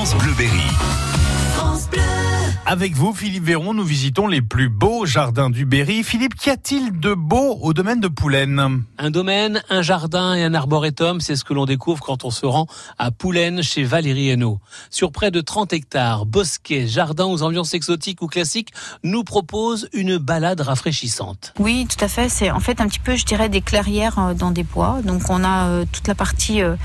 France Bleuberry. Avec vous, Philippe Véron, nous visitons les plus beaux jardins du Berry. Philippe, qu'y a-t-il de beau au domaine de Poulaine? Un domaine, un jardin et un arboretum, c'est ce que l'on découvre quand on se rend à Poulaine chez Valérie Hainaut. Sur près de 30 hectares, bosquets, jardins aux ambiances exotiques ou classiques, nous propose une balade rafraîchissante. Oui, tout à fait. C'est en fait un petit peu, je dirais, des clairières euh, dans des bois. Donc on a euh, toute la partie euh,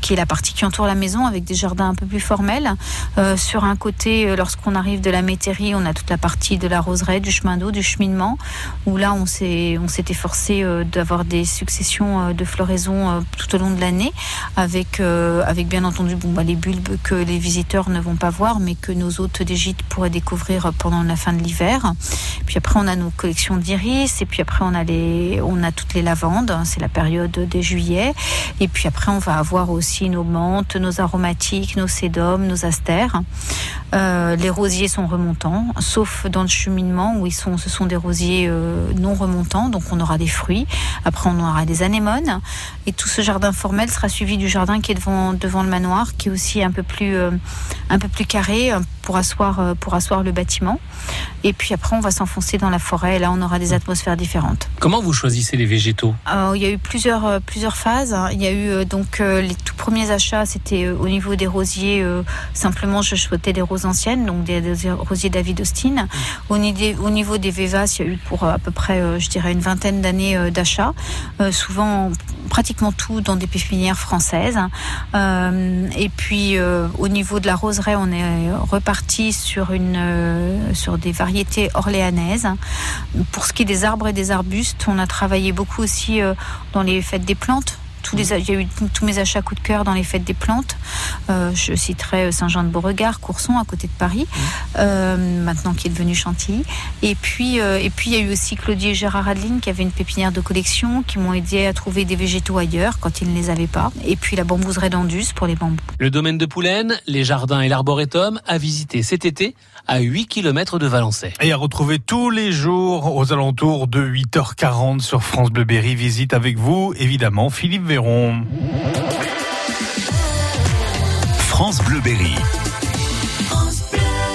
qui est la partie qui entoure la maison avec des jardins un peu plus formels. Euh, sur un côté, euh, lorsqu'on arrive de la métairie, on a toute la partie de la roseraie, du chemin d'eau, du cheminement, où là on s'est efforcé euh, d'avoir des successions euh, de floraison euh, tout au long de l'année, avec euh, avec bien entendu bah, les bulbes que les visiteurs ne vont pas voir, mais que nos hôtes des gîtes pourraient découvrir pendant la fin de l'hiver. Puis après on a nos collections d'iris, et puis après on a les on a toutes les lavandes, c'est la période des juillet, et puis après, on va avoir aussi nos menthes, nos aromatiques, nos sédums, nos astères. Euh, les rosiers sont remontants, sauf dans le cheminement où ils sont, ce sont des rosiers euh, non remontants, donc on aura des fruits. Après, on aura des anémones. Et tout ce jardin formel sera suivi du jardin qui est devant, devant le manoir, qui est aussi un peu plus, euh, un peu plus carré euh, pour asseoir, euh, pour asseoir le bâtiment. Et puis après, on va s'enfoncer dans la forêt. Et là, on aura des atmosphères différentes. Comment vous choisissez les végétaux? Il y a eu plusieurs, plusieurs phases. Il y a eu donc les tout premiers achats, c'était au niveau des rosiers. simplement, je souhaitais des roses anciennes, donc des, des rosiers David Austin. Au, au niveau des vivaces, il y a eu pour à peu près, je dirais, une vingtaine d'années d'achats. Euh, souvent, pratiquement tout dans des pépinières françaises. Euh, et puis, euh, au niveau de la roseraie, on est reparti sur une, euh, sur des variétés orléanaises. Pour ce qui est des arbres et des arbustes, on a travaillé beaucoup aussi dans les fêtes des plantes. Tous les, il y a eu tous mes achats coup de cœur dans les fêtes des plantes. Euh, je citerai Saint-Jean-de-Beauregard, Courson, à côté de Paris, euh, maintenant qui est devenu Chantilly. Et puis, euh, et puis il y a eu aussi Claudie et Gérard Adeline qui avaient une pépinière de collection, qui m'ont aidé à trouver des végétaux ailleurs quand ils ne les avaient pas. Et puis la bambouseraie d'Andus pour les bambous. Le domaine de Poulaine, les jardins et l'arboretum à visiter cet été à 8 km de Valençay. Et à retrouver tous les jours aux alentours de 8h40 sur France Bleu Berry. Visite avec vous, évidemment, Philippe France Bleu Berry.